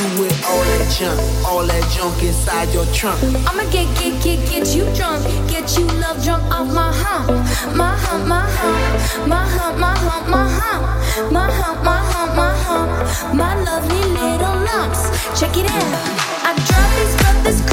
do with all that junk, all that junk inside your trunk? I'ma get, get, get, get you drunk, get you love drunk off my hump, my hump, my hump, my hump, my hump, my hump, my hump, my hump, my hump, my lovely little lumps. Check it out. I drop this, cut this.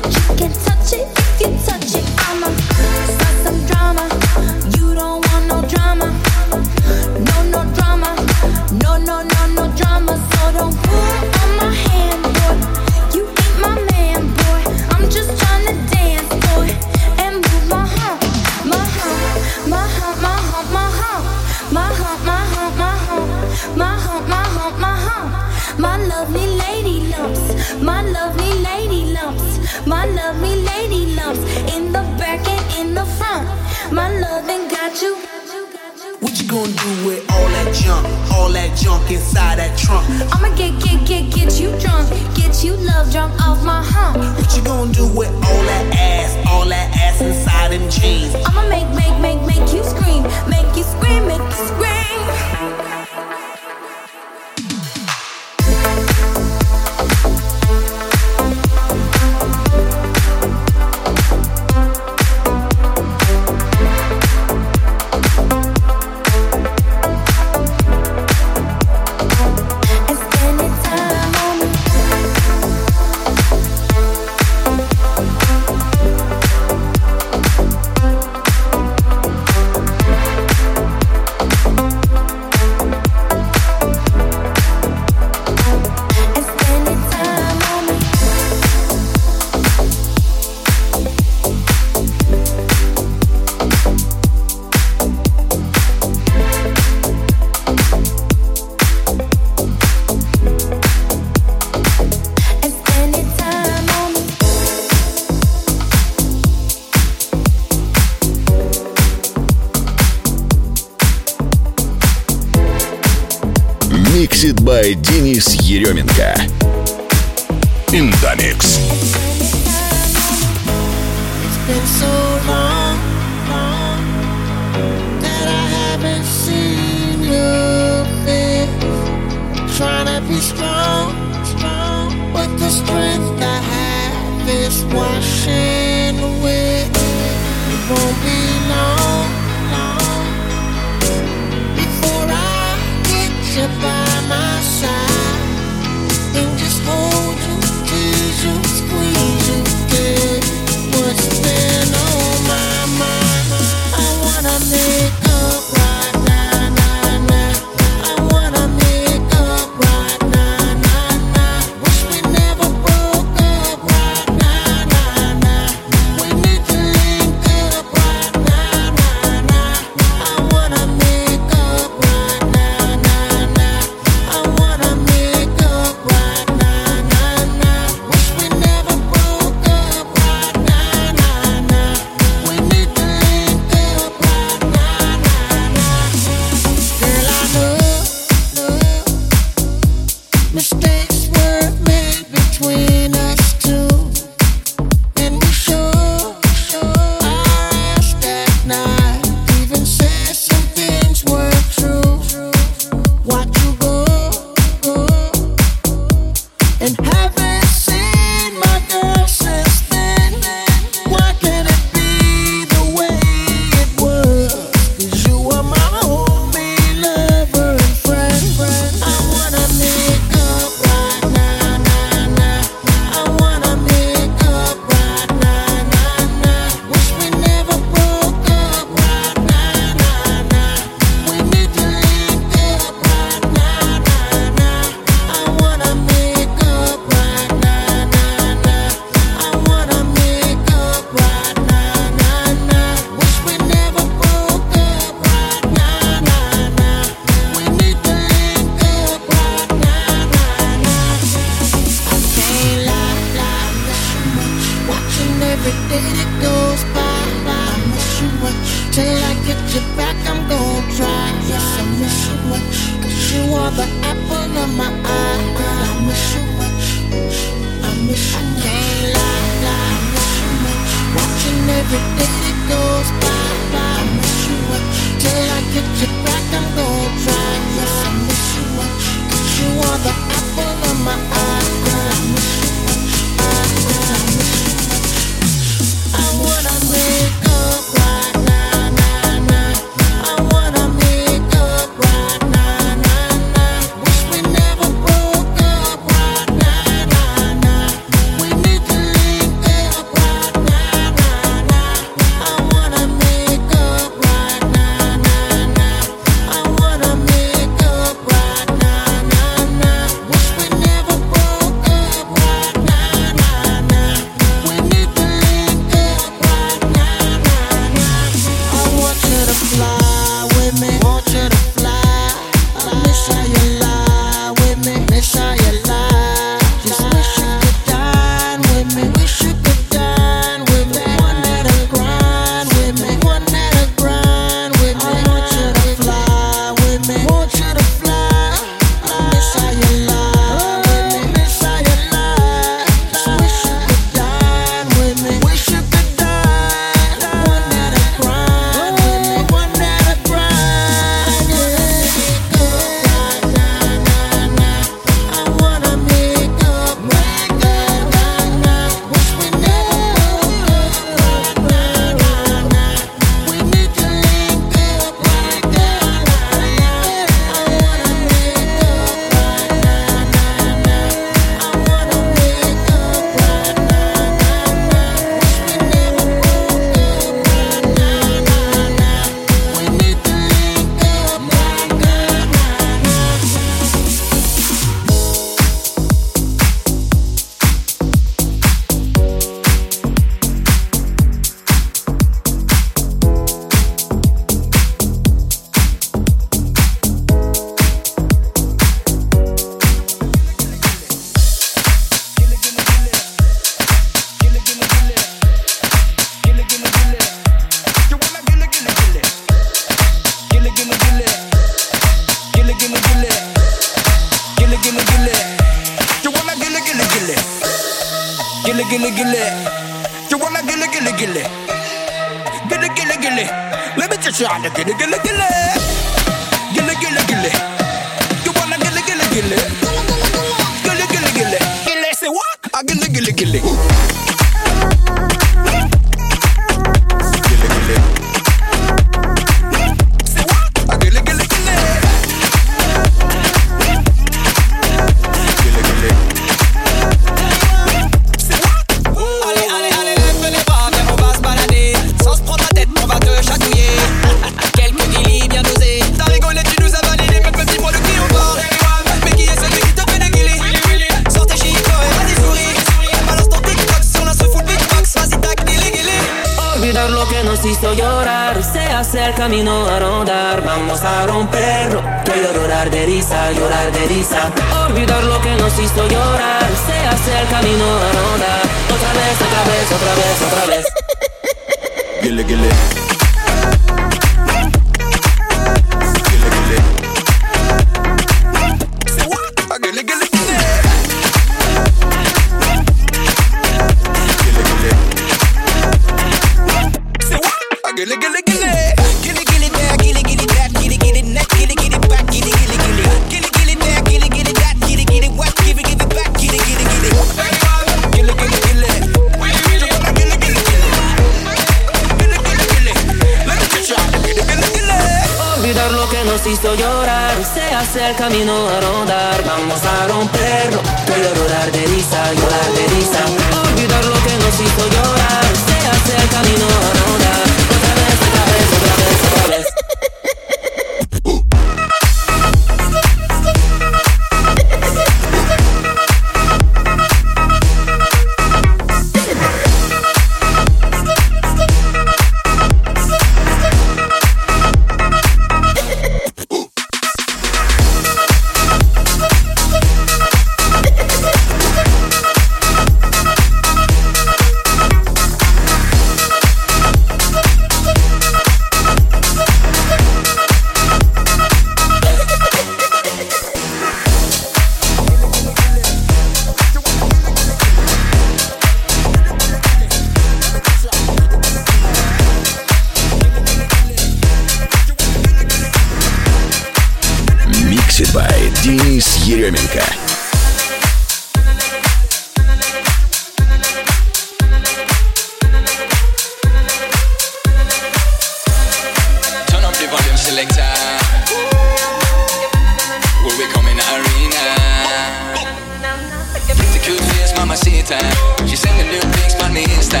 Mamacita. She sending new pics on me Insta.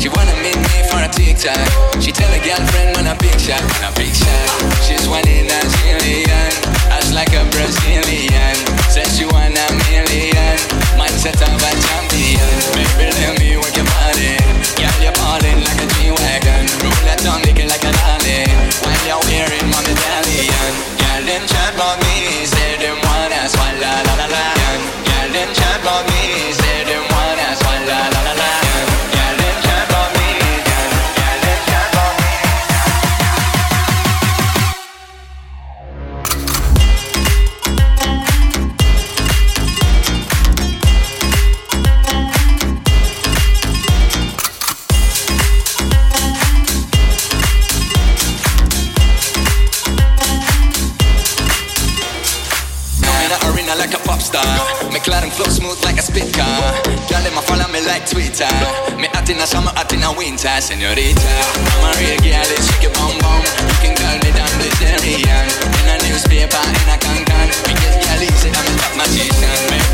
She wanna meet me for a TikTok. She tell her girlfriend when a big shot, when a big shot. She's one in a zillion, ass like a Brazilian. Says she want a million, mindset of a champion. Baby, let me work your body. Girl, you're balling like a G-Wagon. Roll that tongue, like a lolly. While you're wearing my medallion. Girl, them chat about me, Twitter. Me hot in the summer, hot in the winter, señorita. I'm a real girl, it's your bum bum. You can call me down Brazilian. In a newspaper, in a cancan. Me get girl easy, I'm a top magician.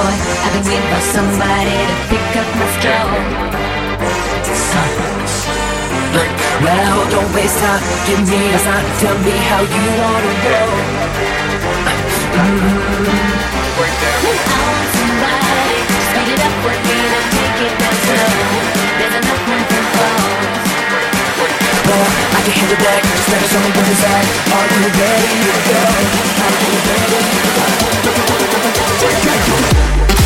boy. I've been waiting for somebody to pick up my phone. Well, don't waste time. Give me a sign. Tell me how you wanna go. Mm-hmm. I want somebody. Speed it up for me. Then take it down slow. There's enough. I can Are you ready to go? Are you ready to go?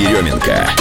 Еременко.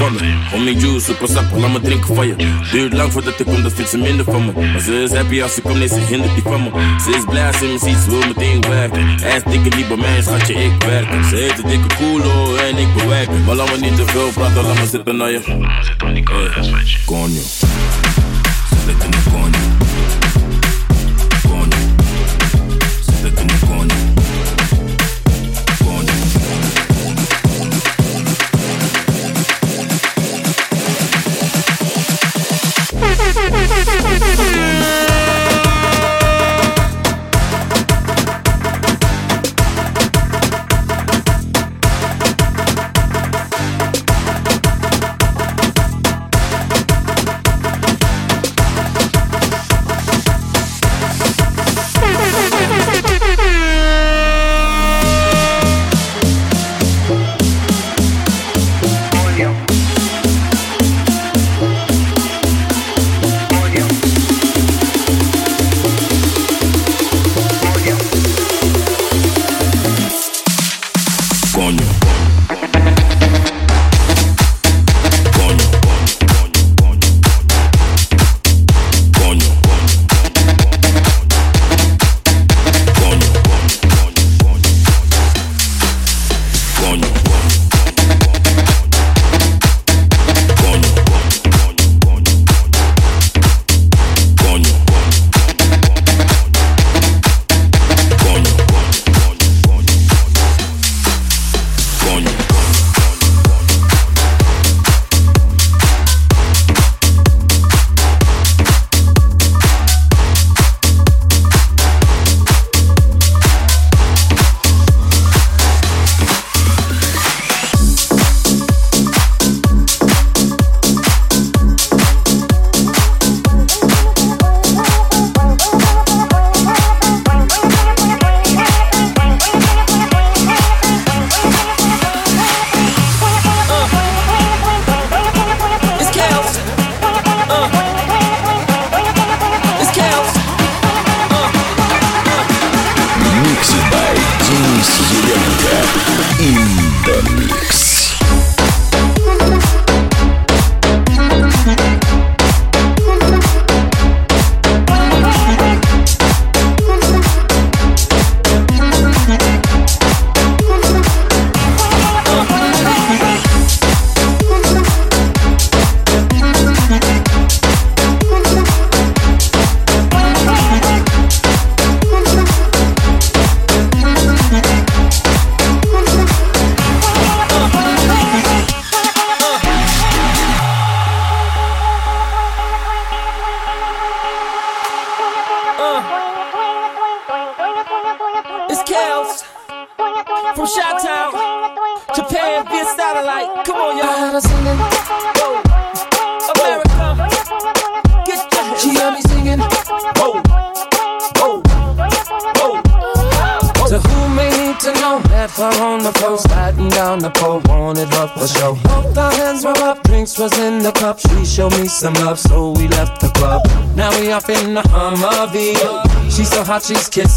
Van me. Homie juice, super sap, laat me drinken van je. Duurt lang voordat ik kom, dat vindt ze minder van me. Maar ze is happy als ze komt, nee, ze hindert die van me. Ze is blij als ze me ziet, ze wil meteen werken. Hij is dikke die bij mij, schatje, ik werk. Ze heet de dikke koelo en ik bewerk. Maar laat me niet te veel praten, laat me zitten naar je. Laat me zitten die Coño. Ze zit in de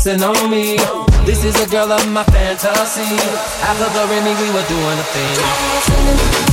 on me. This is a girl of my fantasy. After the Remy, we were doing a thing.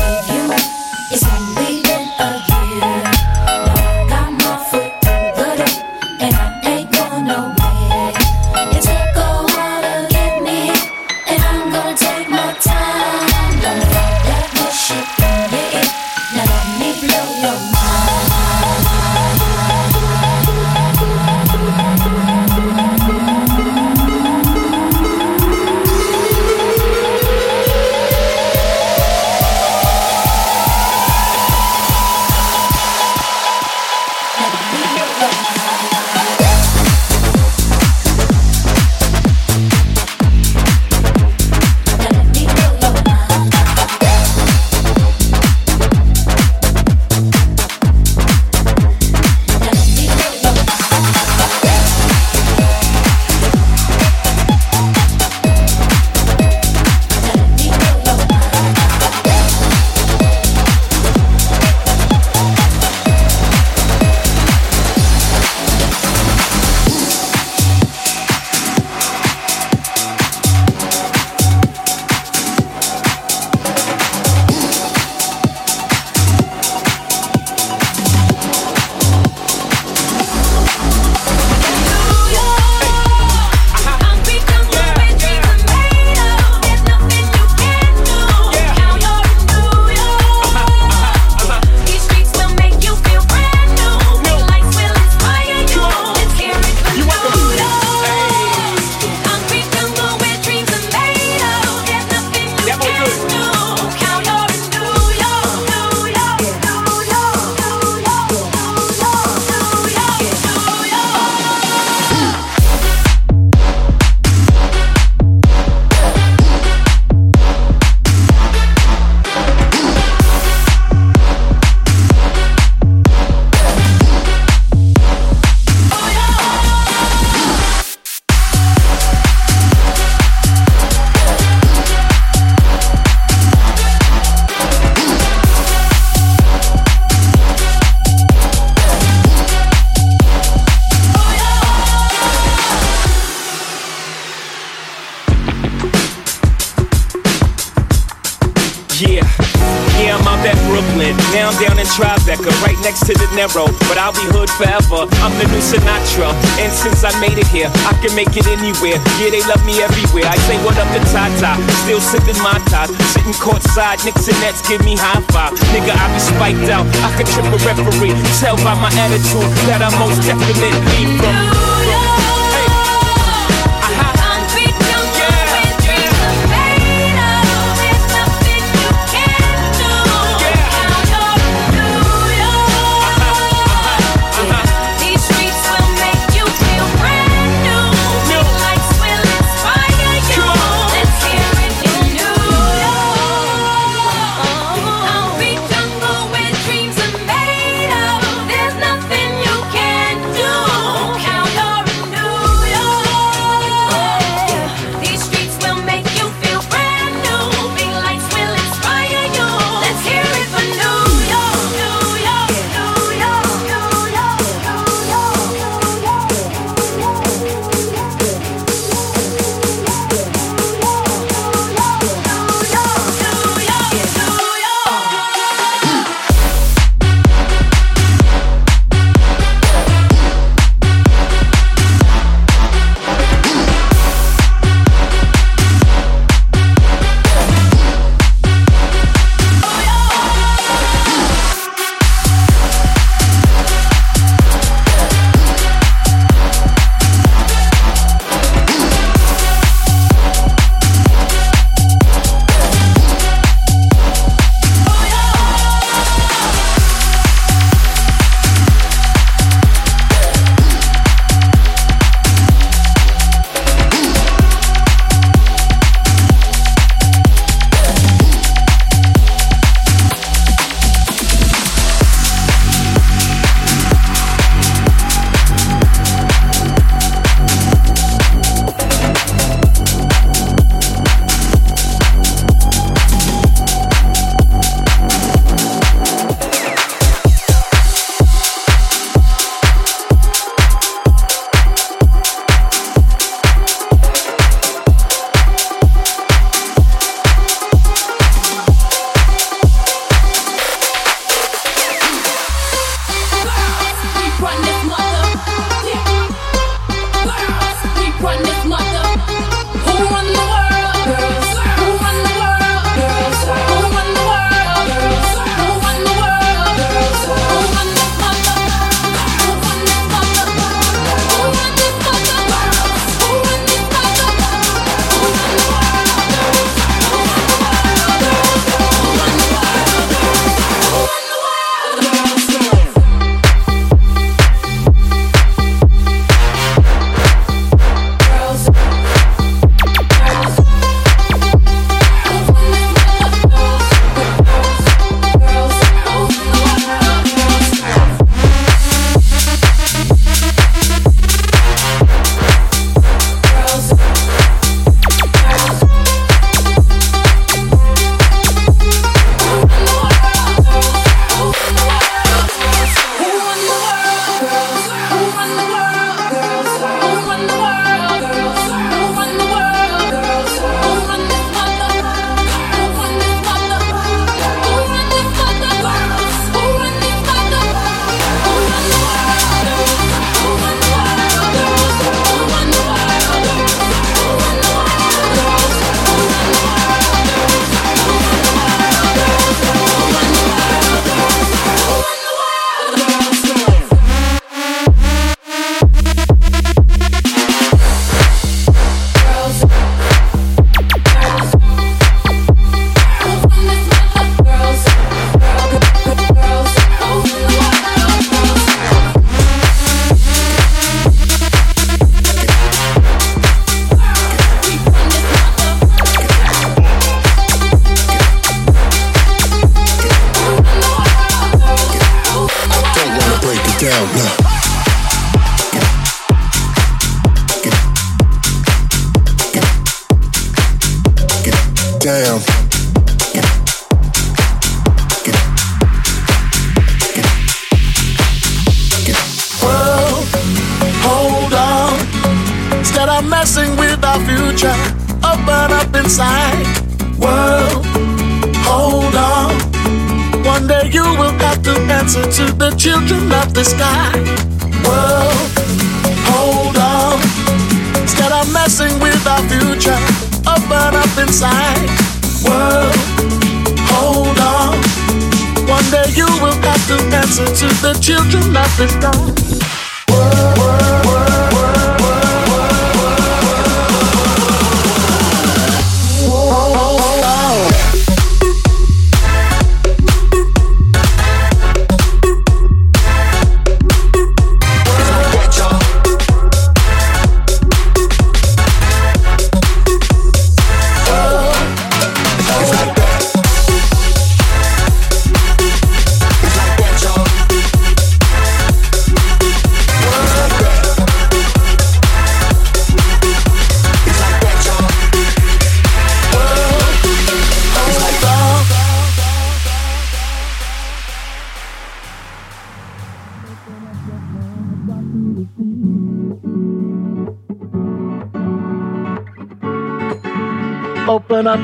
but I'll be hood forever. I'm the new Sinatra, and since I made it here, I can make it anywhere. Yeah, they love me everywhere. I say what up to Tata, still sipping my top, sitting courtside. Knicks and Nets give me high five. Nigga, I be spiked out. I could trip a referee. Tell by my attitude that I'm most definitely from.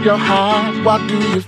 Your heart, what do you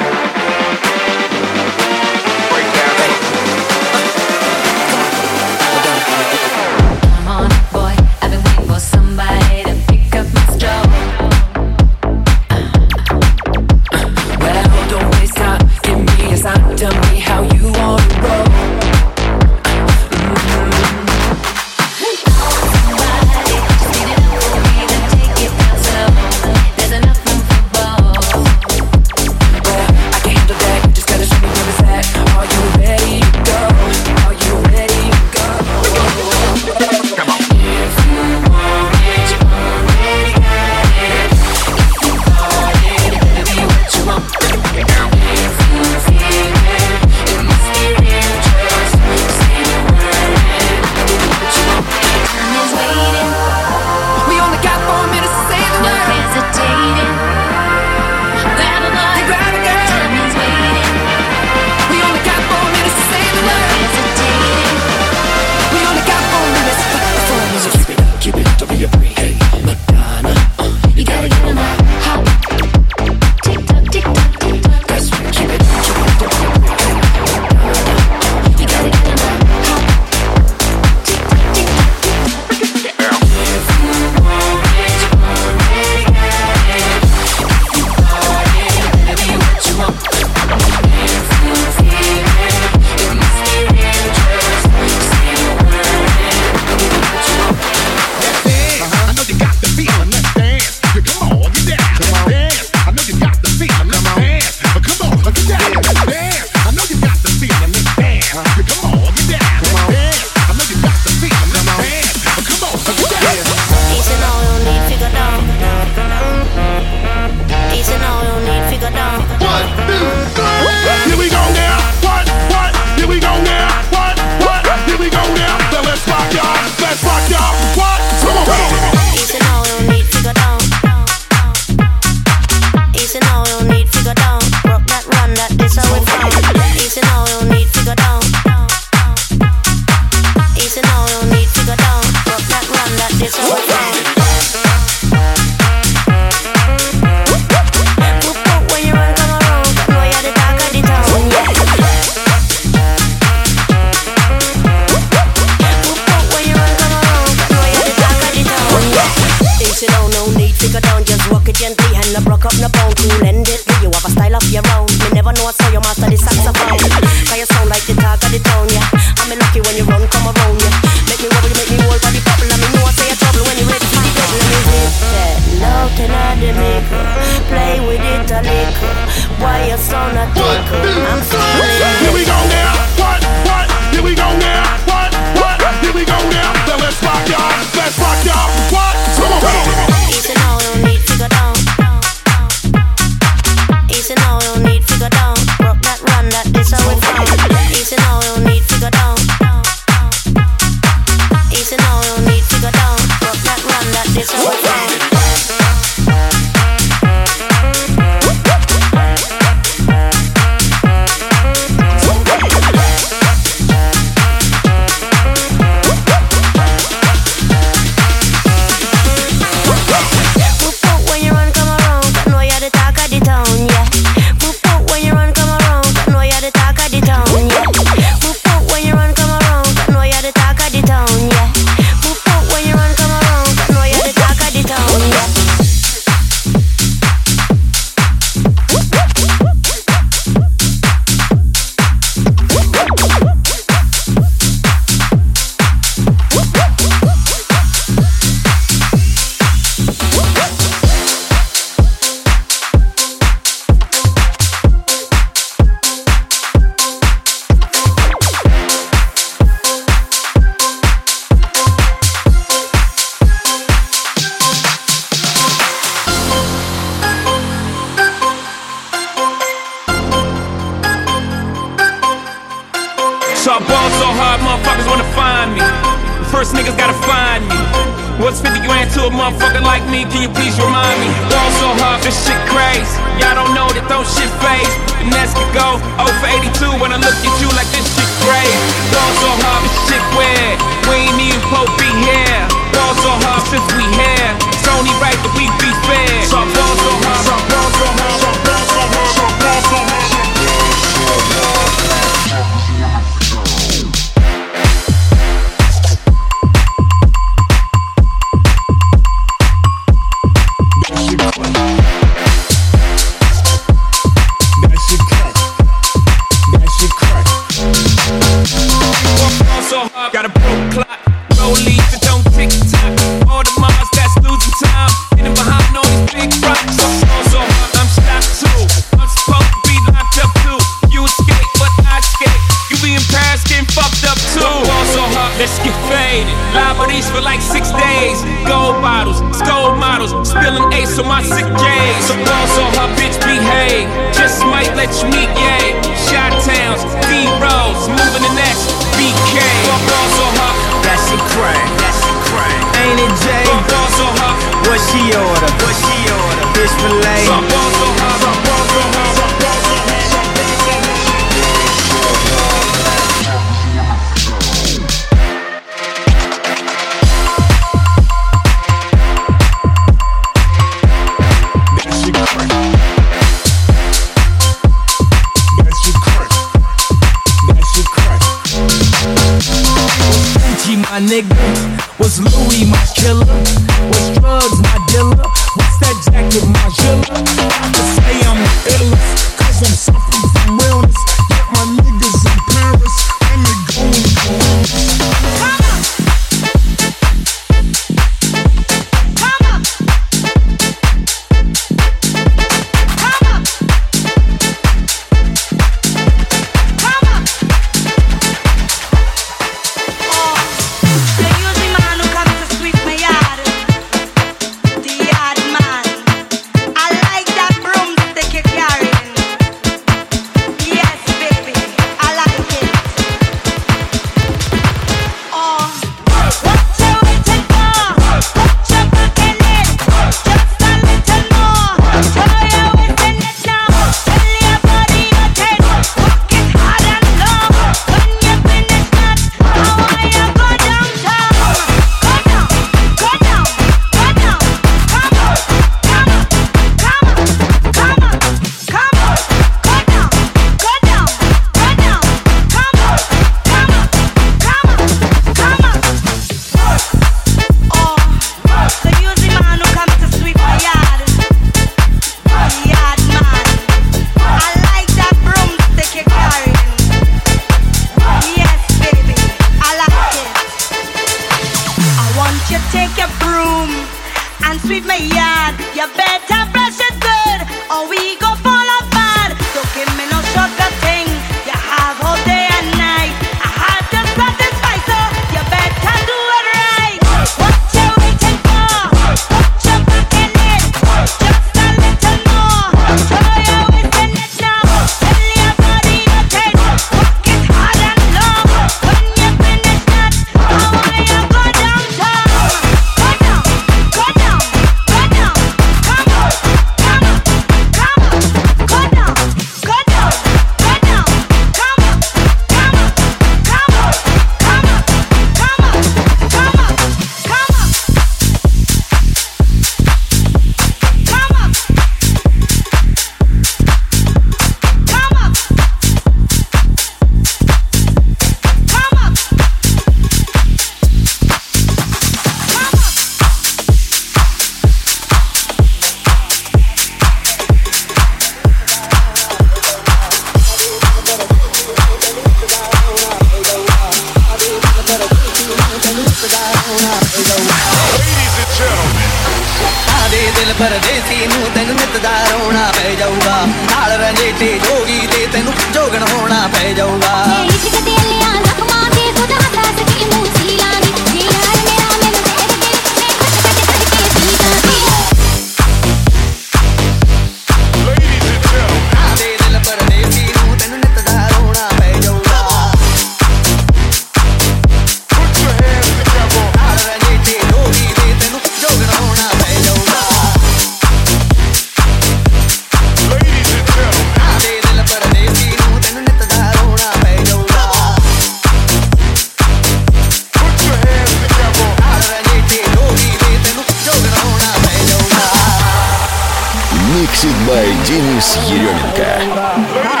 Mixed by Денис Еременко.